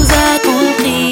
Je suis juste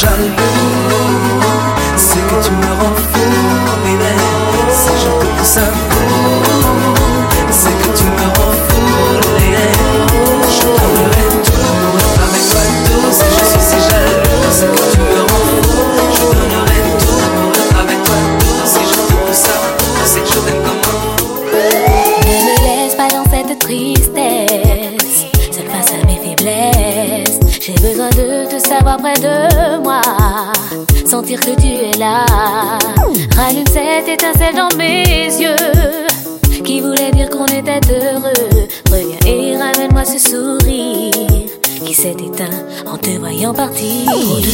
让不 que tu es là. Rallume cette étincelle dans mes yeux qui voulait dire qu'on était heureux. Reviens et ramène-moi ce sourire qui s'est éteint en te voyant partir. Trop de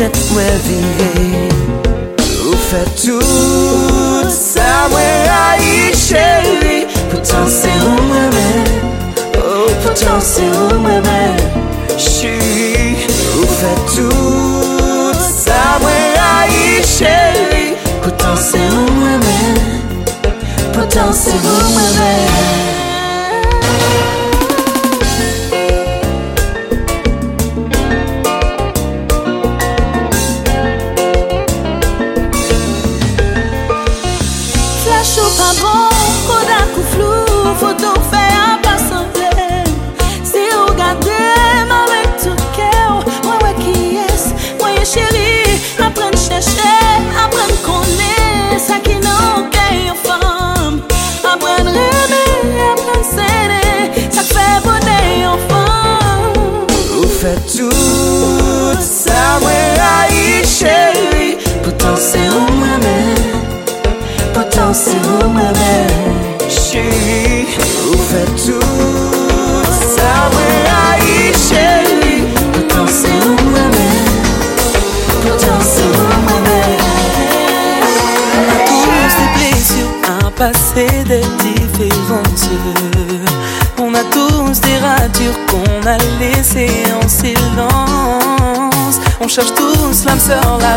tèt mwen vire Ou fè tout sa mwen a yi chèri Poutan se ou mwen mè Ou poutan se ou mwen mè Chèri Ou fè tout sa mwen a yi chèri Poutan se ou mwen mè Poutan se ou mwen mè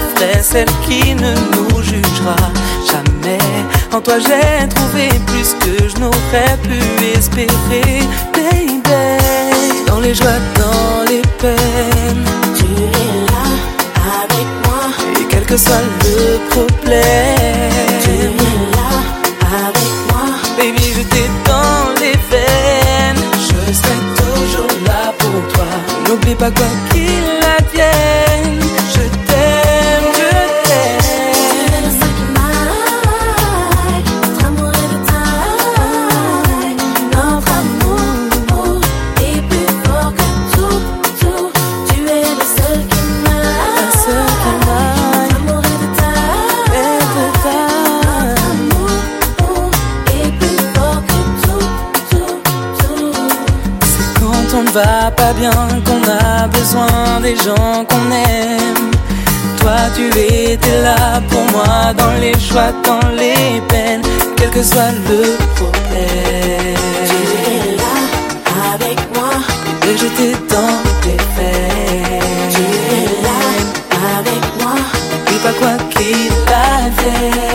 après celle qui ne nous jugera jamais. En toi j'ai trouvé plus que je n'aurais pu espérer, baby. Dans les joies, dans les peines, tu es là avec moi. Et quel que soit le problème, tu es là avec moi. Baby, je t'ai dans les veines, je serai toujours là pour toi. N'oublie pas quoi qu'il pas bien, qu'on a besoin des gens qu'on aime. Toi, tu étais là pour moi dans les joies, dans les peines, quel que soit le problème. Tu étais là avec moi, et j'étais dans tes peines. Tu étais là avec moi, et pas quoi qu'il advienne.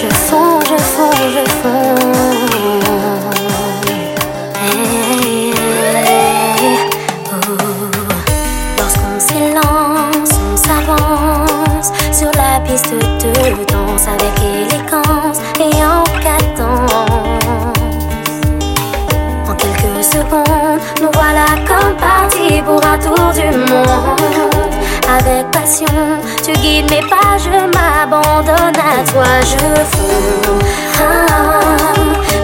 Je fonds, je fonds, je fonds. Oh. Lorsqu'on s'élance, on s'avance sur la piste de danse avec élégance et en cadence. En quelques secondes, nous voilà comme partis pour un tour du monde avec passion. Tu guides mes pas, je m'abandonne à toi, je fonds.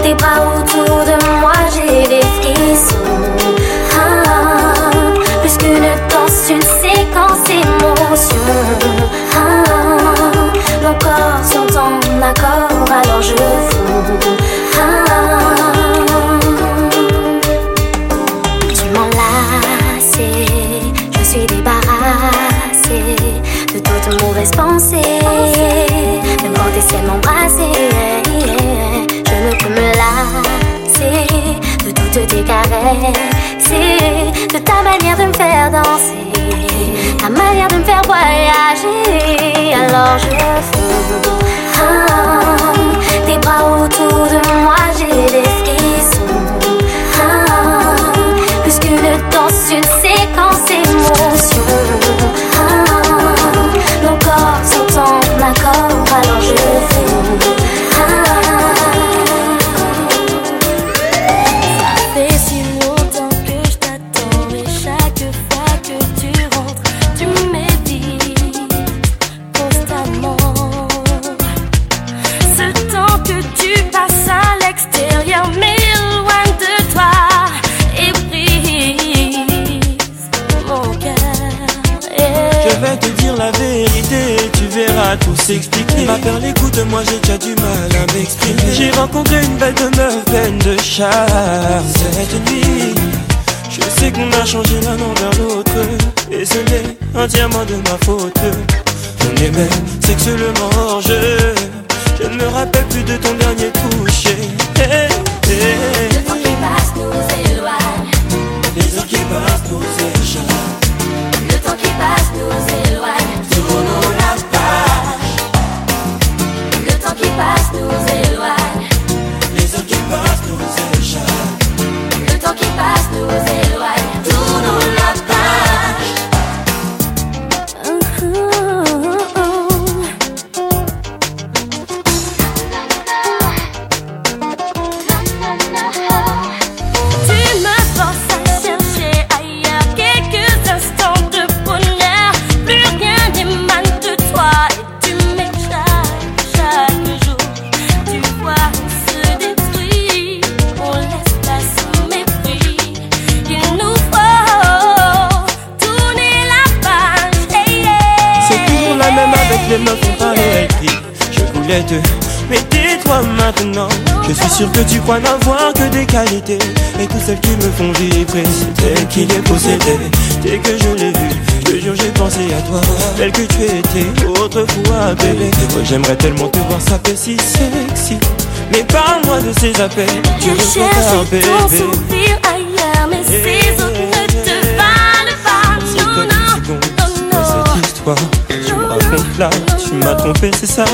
Tes bras autour de moi, j'ai des frissons. Plus qu'une danse, une séquence émotion. Mon corps s'entend en accord, alors je fonds. laisse penser. Même quand t'essaies de m'embrasser, je ne peux me lasser de toutes tes caresses, de ta manière de me faire danser, ta manière de me faire voyager. Alors je fonds. Ah, tes bras autour de moi, j'ai des frissons. Ah, plus qu'une danse, une séquence émotion. m'exprimer. Ma perle écoute, moi j'ai déjà du mal à m'exprimer. J'ai rencontré une belle de meuf, pleine de charme. Cette nuit, je sais qu'on a changé l'un envers l'autre. Et ce n'est entièrement de ma faute. On est même sexuellement hors. Je ne me rappelle plus de ton dernier temps J'aimerais tellement te voir s'appeler si sexy. Mais parle-moi de ces appels. Je, je cherche bébé. ton sourire ailleurs Mais eh, ces autres ne te eh, eh. valent pas. Non, non, oh, non cette histoire, tu me racontes là Tu m'as trompé, c'est ça?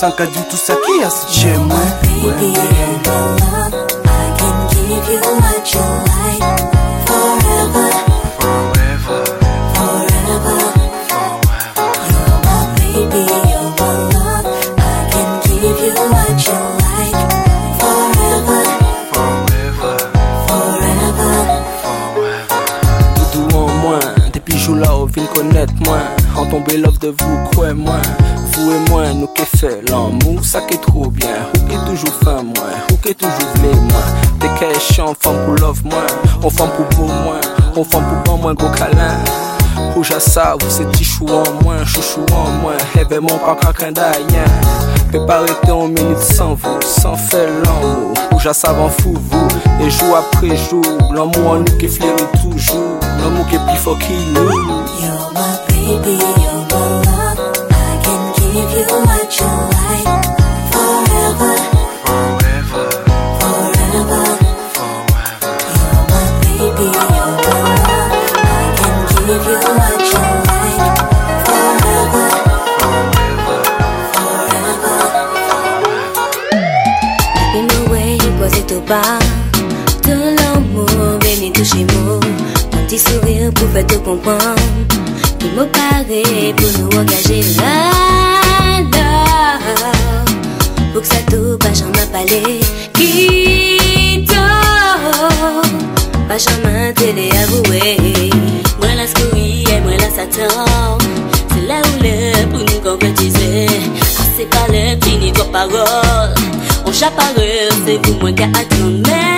Sans qu'à du tout ça qui a si moi Baby, I can give you what you like tomber love de vous, quoi moins vous et moi, nous qui fait l'amour, ça qui est trop bien. Ou qui toujours fin moi, ou qui toujours vle moi. T'es qu'est chant, femme pour love moi, on femme pour beau moi, on femme pour bon moins gros câlin. Rouge à ça, vous c'est tichou en moins, chouchou en moins, événement pas quelqu'un d'ailleurs. Préparez en minute sans vous, sans faire l'amour. Rouge à ça, fou vous, et jour après jour, l'amour en nous qui flaire toujours, l'amour qui est plus fort qu'il nous. Forever. Forever. Forever. Forever. You're my baby, you're my love. I can give you what you like forever. Forever. Forever. In the way posais tout bas de l'amour, béni touchez moi. Un petit sourire pour faire te comprendre. Il me paraît pour nous engager là. Pour que ça pas jamais parler Quitte Pas jamais télé avoué Moi la scouille et moi la satan. C'est là où le pour nous concrétiser. Ah, C'est pas le fini de parole. On chaparre c'est vous moi qui attend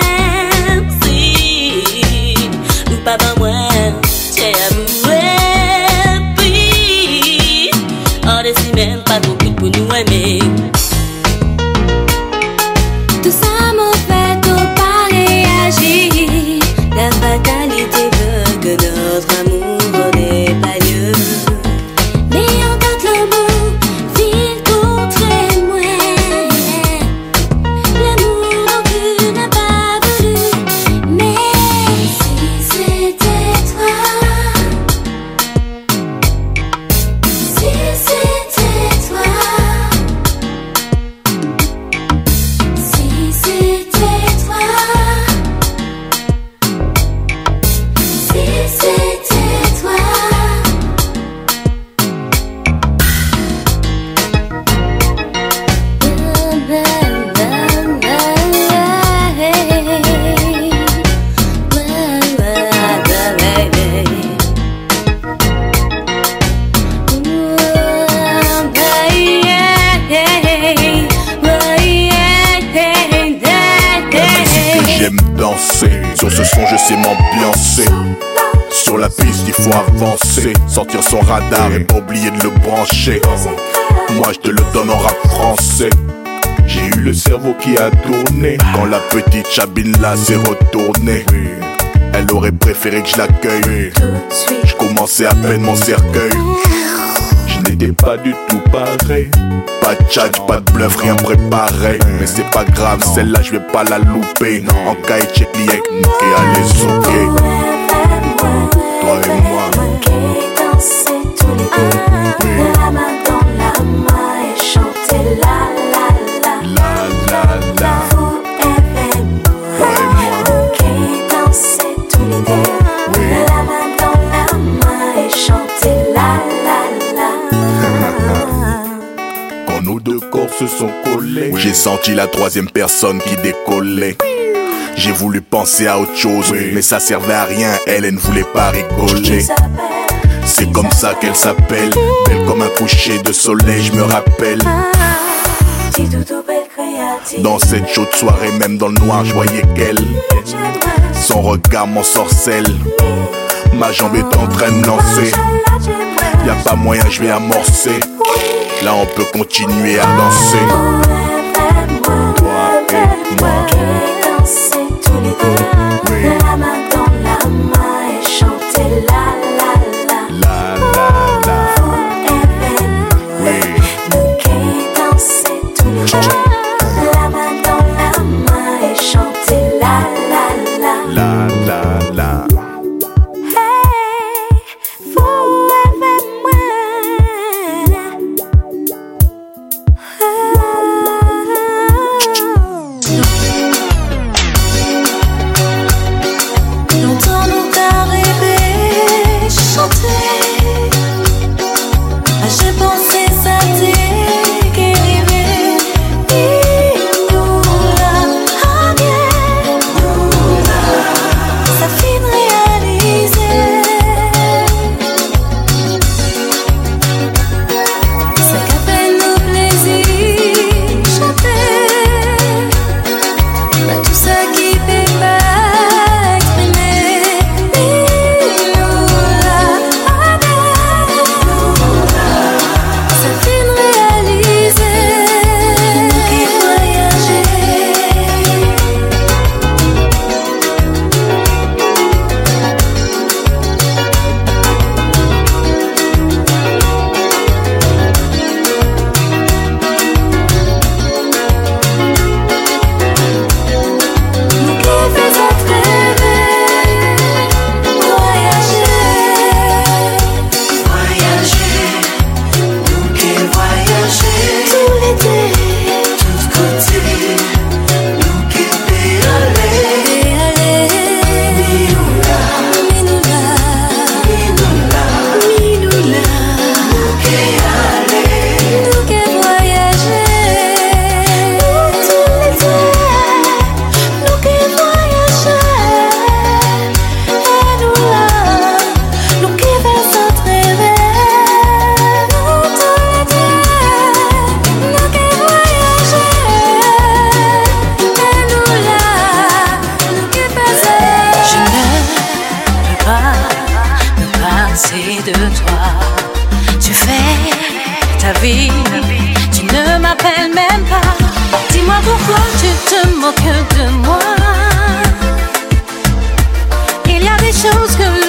décide même pas la petite chabine là s'est retournée. Elle aurait préféré que je l'accueille. Je commençais à peine mon cercueil. Je n'étais pas du tout pareil. Pas de chat, pas de bluff, rien préparé. Mais c'est pas grave, celle-là je vais pas la louper. En cas et check et allez souquer. Toi et moi. tous la main dans la main et chanter la. J'ai senti la troisième personne qui décollait. J'ai voulu penser à autre chose, mais ça servait à rien. Elle, elle ne voulait pas rigoler. C'est comme ça qu'elle s'appelle, belle comme un coucher de soleil, je me rappelle. Dans cette chaude soirée, même dans le noir, je voyais qu'elle. Son regard m'ensorcelle. Ma jambe est en train de lancer. Y a pas moyen, je vais amorcer. Là, on peut continuer à danser. Et moi. danser tous les deux, toi. Tu fais ta vie, tu ne m'appelles même pas. Dis-moi pourquoi tu te moques de moi. Il y a des choses que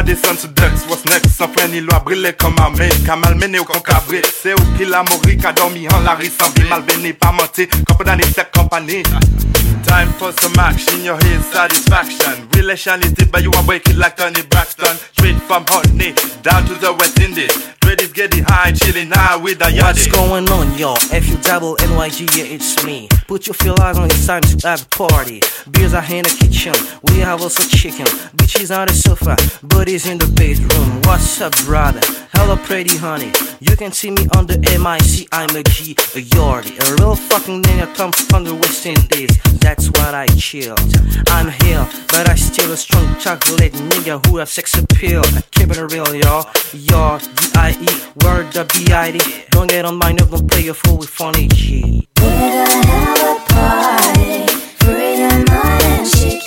ka desen sou deks, wos neks San fren ni lo a brile kom ame Ka malmene ou kon kabre Se ou ki la mori ka dormi an la risambi Malvene pa mante, kompadane sek kompani Time for some action, your head satisfaction. Relation is deep but you are break like Tony Braxton. Straight from Honey, down to the West Indies. Dread getting high, chilling now with yardie What's going on y'all? F U double NYG, yeah it's me. Put your feel eyes on, it's time to have a party. Beers are in the kitchen, we have also chicken. Bitches on the sofa, buddies in the bedroom. What's up brother? Hello pretty honey. You can see me on the MIC, I'm a G, a yardie. A real fucking nigga come from the West Indies. That's what I chill I'm here, but I still a strong chocolate nigga who have sex appeal. I keep it real y'all, y'all, D-I-E, word the B-I-D Don't get on my nerve, don't play a fool with funny G We're gonna have a party Free your and shake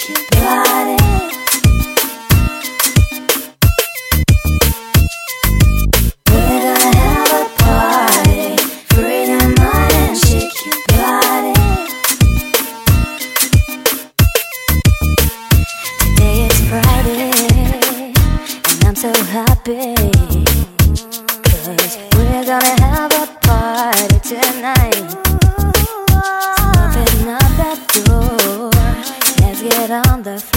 your body Today is Friday. And I'm so happy the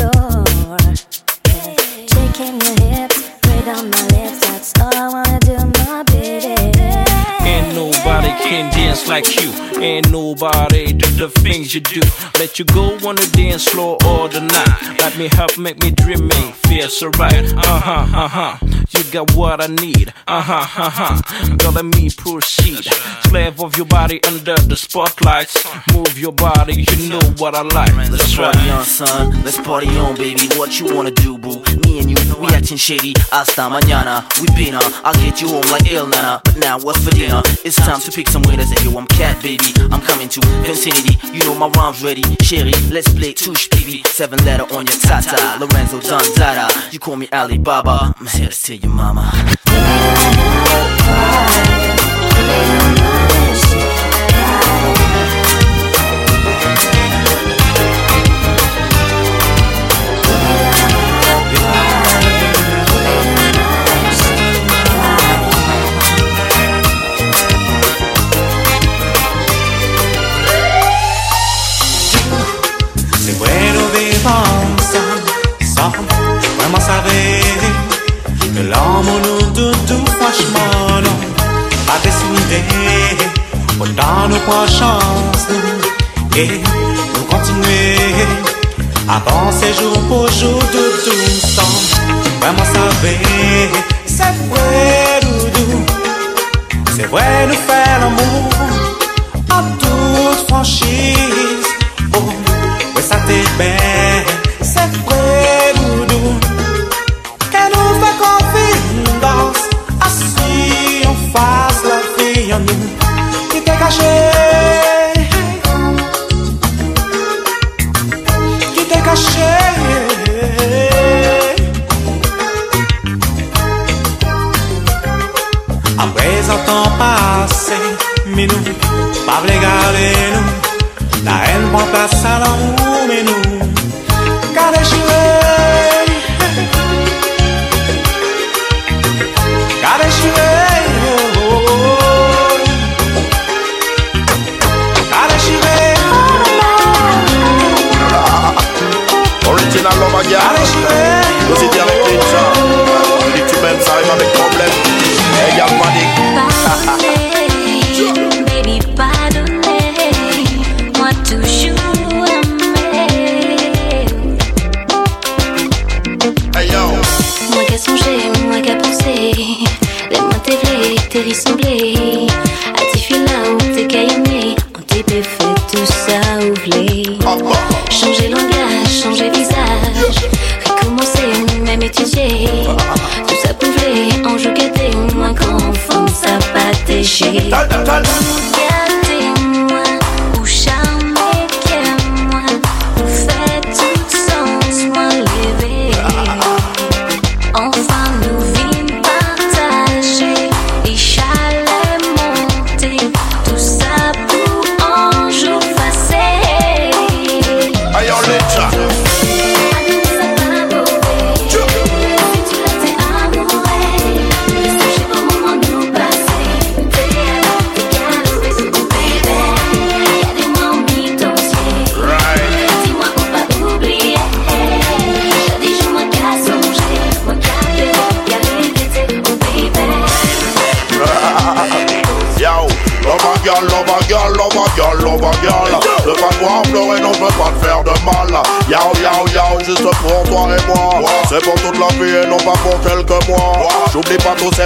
can dance like you. Ain't nobody do the things you do. Let you go on the dance floor all the night. Let me help make me dream, feel so right. Uh huh, uh huh. You got what I need. Uh huh, uh huh. Girl, let me proceed. Slave of your body under the spotlights. Move your body, you know what I like. Let's party on, son. Let's party on, baby. What you wanna do, boo? Me and you, we acting shady. Hasta mañana. We been on. I'll get you home like ill nana. But now what's for dinner? It's time to pick some winners. And yo, I'm cat, baby. I'm coming to infinity. You know my rhymes ready. Sherry, let's play touche, baby. Seven letter on your tata. Lorenzo Donzada. You call me Alibaba. I'm here to tell your mama. Savoir que l'homme nous doute tout franchement pas décidé, autant nous prend chance et nous continuer, avancer jour pour jour tout tout ensemble, vraiment savoir, c'est vrai doudou, c'est vrai nous faire l'amour en toute franchise. Oh, ouais, ça t'est bien, c'est caché.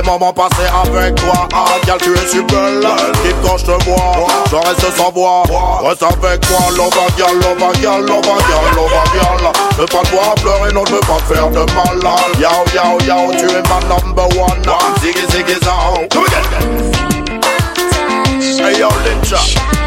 Ces moments passés avec toi. Ah, tu es belle. Quitte quand je te vois, je reste sans voix. Reste avec moi, love a girl, love a girl, love a girl, love a girl. Ne pas te voir pleurer, non, je veux pas faire de mal. Yo, yo, yo, tu es ma number one. Ziggy, ziggy, zao. Come again. Hey yo, Linja.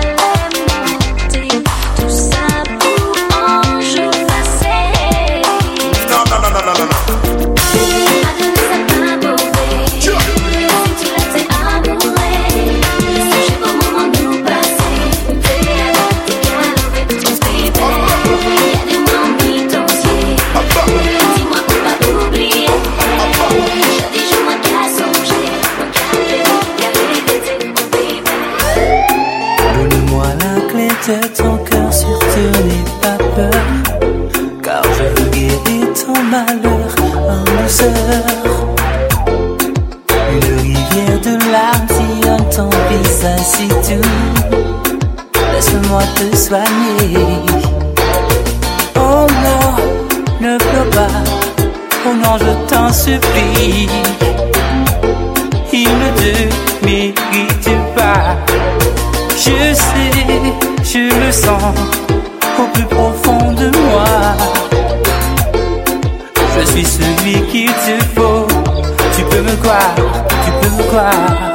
Oh non, ne pleure pas. Oh non, je t'en supplie. Il ne te mérite pas. Je sais, je le sens au plus profond de moi. Je suis celui qu'il te faut. Tu peux me croire, tu peux me croire.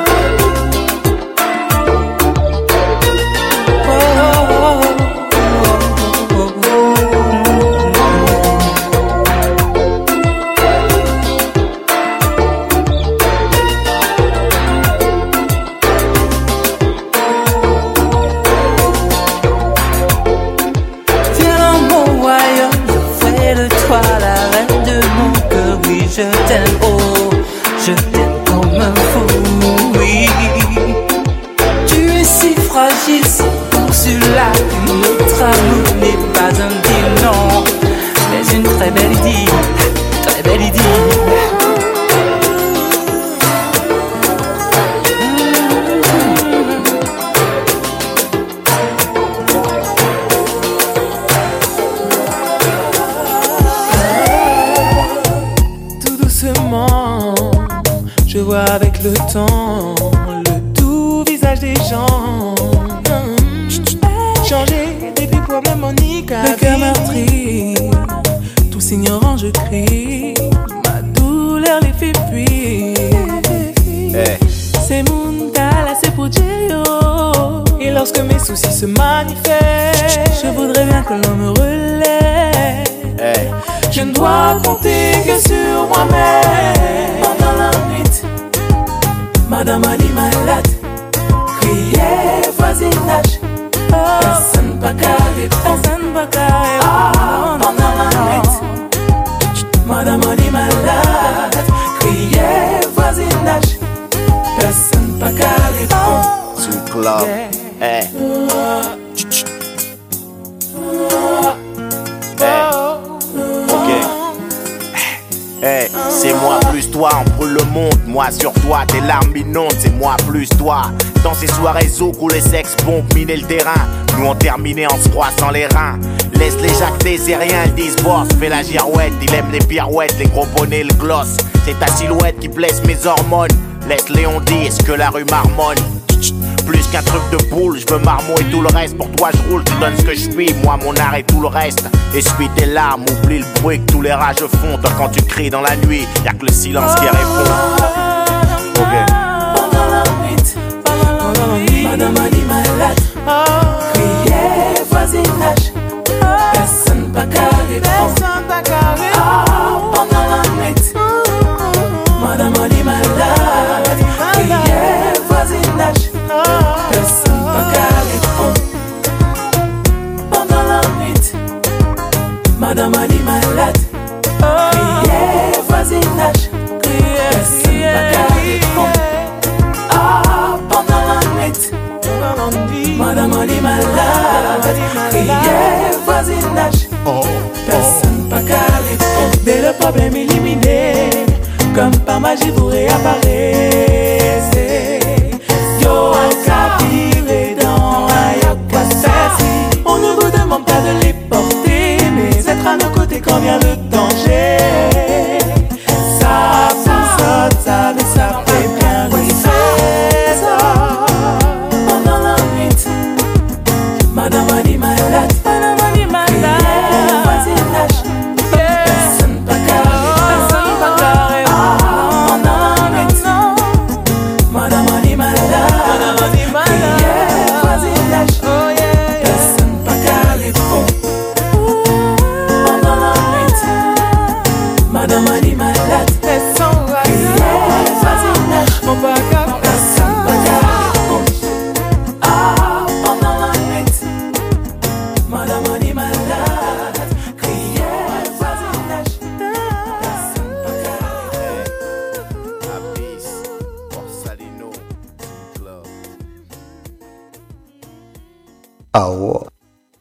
Dans ces soirées où les sex bombes miner le terrain. Nous on terminé en se froissant les reins. Laisse les jactés, c'est rien, ils disent boss. Fais la girouette, il aime les pirouettes, les gros bonnets, le gloss. C'est ta silhouette qui blesse mes hormones. Laisse Léon dire ce que la rue marmonne. Plus qu'un truc de boule, je veux marmot et tout le reste. Pour toi, je roule, tu donnes ce que je suis. Moi, mon art et tout le reste. Essuie tes larmes, oublie le bruit que tous les rages font. Toi, quand tu cries dans la nuit, y'a que le silence qui répond. the money, my lot Kriye vwazin lach Kasan pa kare Kasan pa kare voisinage. Personne pas qu'à répondre. Dès le problème éliminé, comme par magie vous réapparaissez.